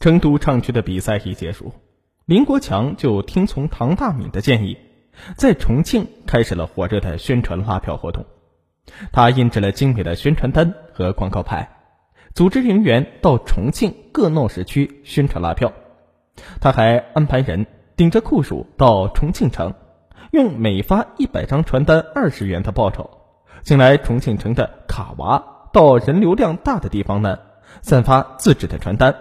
成都唱区的比赛一结束，林国强就听从唐大敏的建议，在重庆开始了火热的宣传拉票活动。他印制了精美的宣传单和广告牌，组织人员到重庆各闹市区宣传拉票。他还安排人顶着酷暑到重庆城，用每发一百张传单二十元的报酬，请来重庆城的卡娃到人流量大的地方呢，散发自制的传单。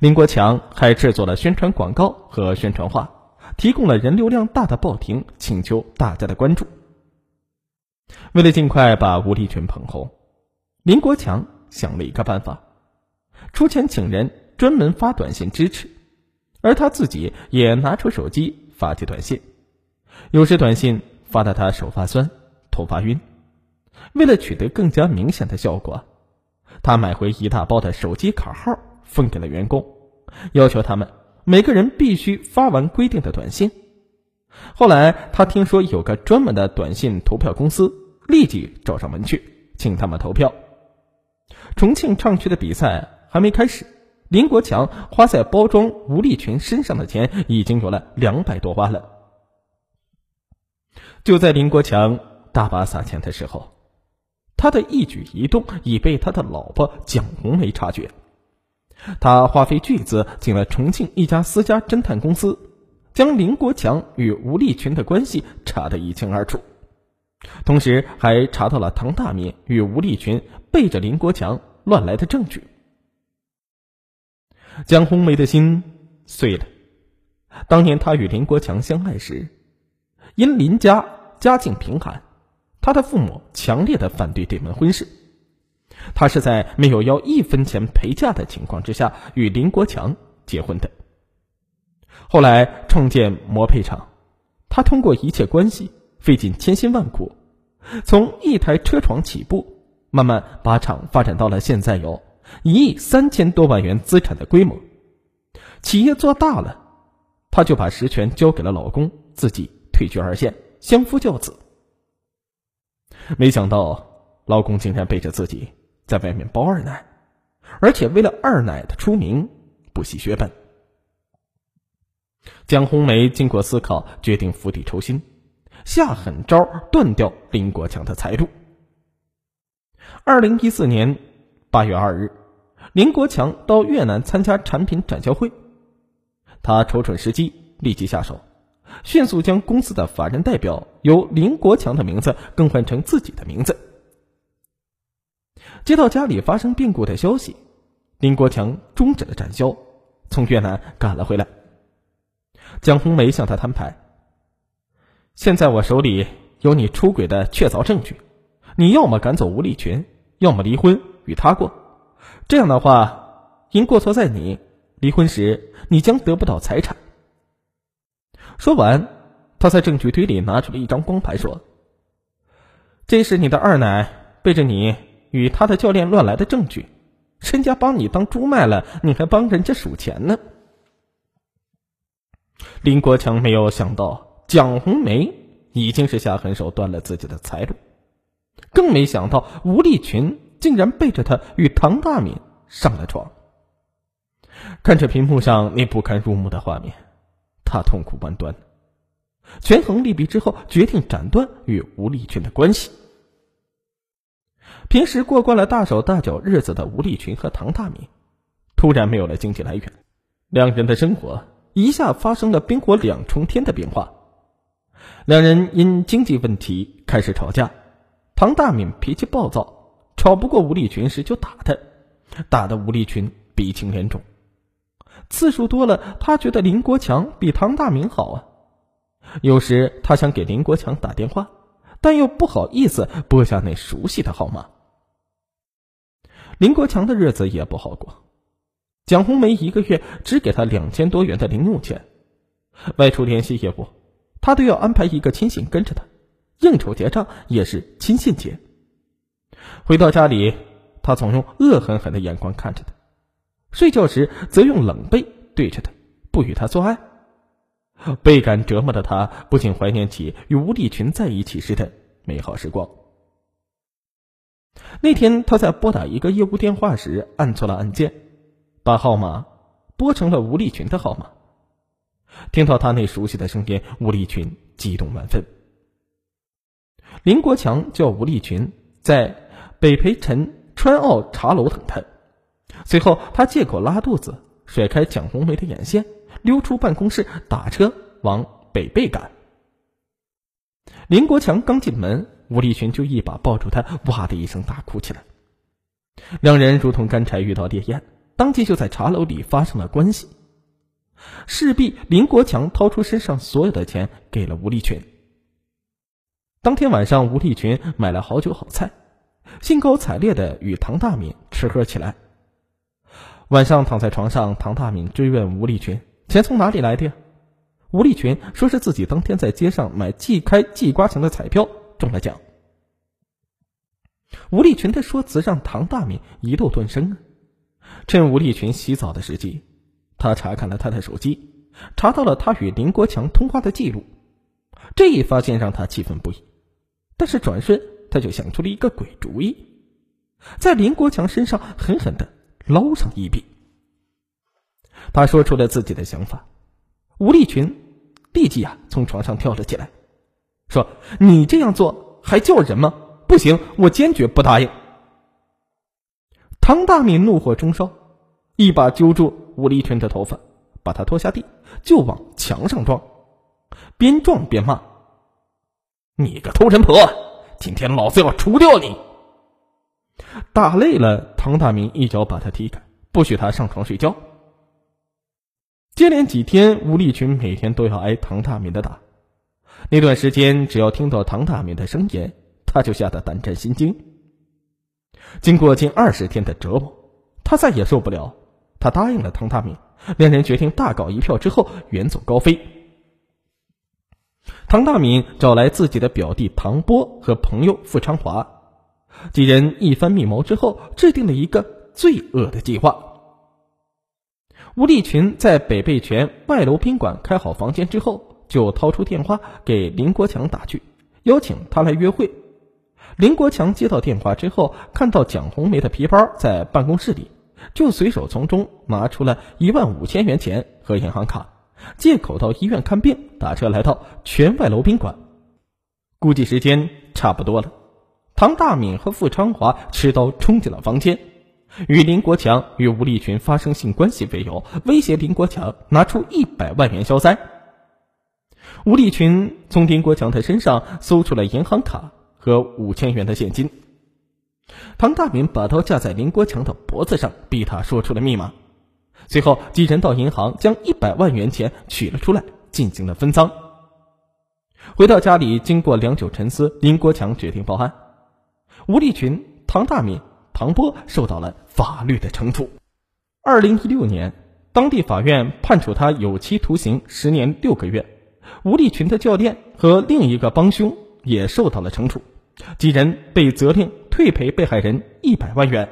林国强还制作了宣传广告和宣传画，提供了人流量大的报亭，请求大家的关注。为了尽快把吴立群捧红，林国强想了一个办法，出钱请人专门发短信支持，而他自己也拿出手机发起短信。有时短信发的他手发酸、头发晕，为了取得更加明显的效果，他买回一大包的手机卡号。分给了员工，要求他们每个人必须发完规定的短信。后来他听说有个专门的短信投票公司，立即找上门去，请他们投票。重庆唱区的比赛还没开始，林国强花在包装吴立群身上的钱已经有了两百多万了。就在林国强大把撒钱的时候，他的一举一动已被他的老婆蒋红梅察觉。他花费巨资请了重庆一家私家侦探公司，将林国强与吴立群的关系查得一清二楚，同时还查到了唐大敏与吴立群背着林国强乱来的证据。江红梅的心碎了。当年他与林国强相爱时，因林家家境贫寒，他的父母强烈的反对这门婚事。他是在没有要一分钱陪嫁的情况之下与林国强结婚的。后来创建模配厂，他通过一切关系，费尽千辛万苦，从一台车床起步，慢慢把厂发展到了现在有一亿三千多万元资产的规模。企业做大了，他就把实权交给了老公，自己退居二线，相夫教子。没想到老公竟然背着自己。在外面包二奶，而且为了二奶的出名，不惜血本。江红梅经过思考，决定釜底抽薪，下狠招断掉林国强的财路。二零一四年八月二日，林国强到越南参加产品展销会，他瞅准时机，立即下手，迅速将公司的法人代表由林国强的名字更换成自己的名字。接到家里发生变故的消息，林国强终止了展销，从越南赶了回来。蒋红梅向他摊牌：“现在我手里有你出轨的确凿证据，你要么赶走吴立群，要么离婚与他过。这样的话，因过错在你，离婚时你将得不到财产。”说完，他在证据堆里拿出了一张光盘，说：“这是你的二奶背着你。”与他的教练乱来的证据，人家帮你当猪卖了，你还帮人家数钱呢。林国强没有想到蒋红梅已经是下狠手断了自己的财路，更没想到吴立群竟然背着他与唐大敏上了床。看着屏幕上那不堪入目的画面，他痛苦万端，权衡利弊之后，决定斩断与吴立群的关系。平时过惯了大手大脚日子的吴立群和唐大敏，突然没有了经济来源，两人的生活一下发生了冰火两重天的变化。两人因经济问题开始吵架，唐大敏脾气暴躁，吵不过吴立群时就打他，打得吴立群鼻青脸肿。次数多了，他觉得林国强比唐大明好啊。有时他想给林国强打电话。但又不好意思拨下那熟悉的号码。林国强的日子也不好过，蒋红梅一个月只给他两千多元的零用钱，外出联系业务，他都要安排一个亲信跟着他，应酬结账也是亲信结。回到家里，他总用恶狠狠的眼光看着他，睡觉时则用冷背对着他，不与他做爱。倍感折磨的他，不禁怀念起与吴立群在一起时的美好时光。那天，他在拨打一个业务电话时按错了按键，把号码拨成了吴立群的号码。听到他那熟悉的声音，吴立群激动万分。林国强叫吴立群在北培陈川澳茶楼等他，随后他借口拉肚子，甩开蒋红梅的眼线，溜出办公室，打车往北碚赶。林国强刚进门，吴立群就一把抱住他，哇的一声大哭起来。两人如同干柴遇到烈焰，当即就在茶楼里发生了关系。势必林国强掏出身上所有的钱给了吴立群。当天晚上，吴立群买了好酒好菜，兴高采烈的与唐大敏吃喝起来。晚上躺在床上，唐大敏追问吴立群：“钱从哪里来的呀？”吴立群说是自己当天在街上买即开即刮奖的彩票中了奖。吴立群的说辞让唐大敏一度顿生啊。趁吴立群洗澡的时机，他查看了他的手机，查到了他与林国强通话的记录。这一发现让他气愤不已，但是转瞬他就想出了一个鬼主意，在林国强身上狠狠的捞上一笔。他说出了自己的想法。吴立群立即啊从床上跳了起来，说：“你这样做还叫人吗？不行，我坚决不答应。”唐大敏怒火中烧，一把揪住吴立群的头发，把他拖下地，就往墙上撞，边撞边骂：“你个偷人婆，今天老子要除掉你！”打累了，唐大明一脚把他踢开，不许他上床睡觉。接连几天，吴立群每天都要挨唐大敏的打。那段时间，只要听到唐大敏的声音，他就吓得胆战心惊。经过近二十天的折磨，他再也受不了。他答应了唐大敏，两人决定大搞一票之后远走高飞。唐大敏找来自己的表弟唐波和朋友傅昌华，几人一番密谋之后，制定了一个罪恶的计划。吴立群在北碚泉外楼宾馆开好房间之后，就掏出电话给林国强打去，邀请他来约会。林国强接到电话之后，看到蒋红梅的皮包在办公室里，就随手从中拿出了一万五千元钱和银行卡，借口到医院看病，打车来到泉外楼宾馆。估计时间差不多了，唐大敏和傅昌华持刀冲进了房间。与林国强与吴立群发生性关系为由，威胁林国强拿出一百万元消灾。吴立群从林国强的身上搜出了银行卡和五千元的现金。唐大敏把刀架在林国强的脖子上，逼他说出了密码。随后，几人到银行将一百万元钱取了出来，进行了分赃。回到家里，经过良久沉思，林国强决定报案。吴立群、唐大敏。唐波受到了法律的惩处。二零一六年，当地法院判处他有期徒刑十年六个月。吴立群的教练和另一个帮凶也受到了惩处，几人被责令退赔被害人一百万元。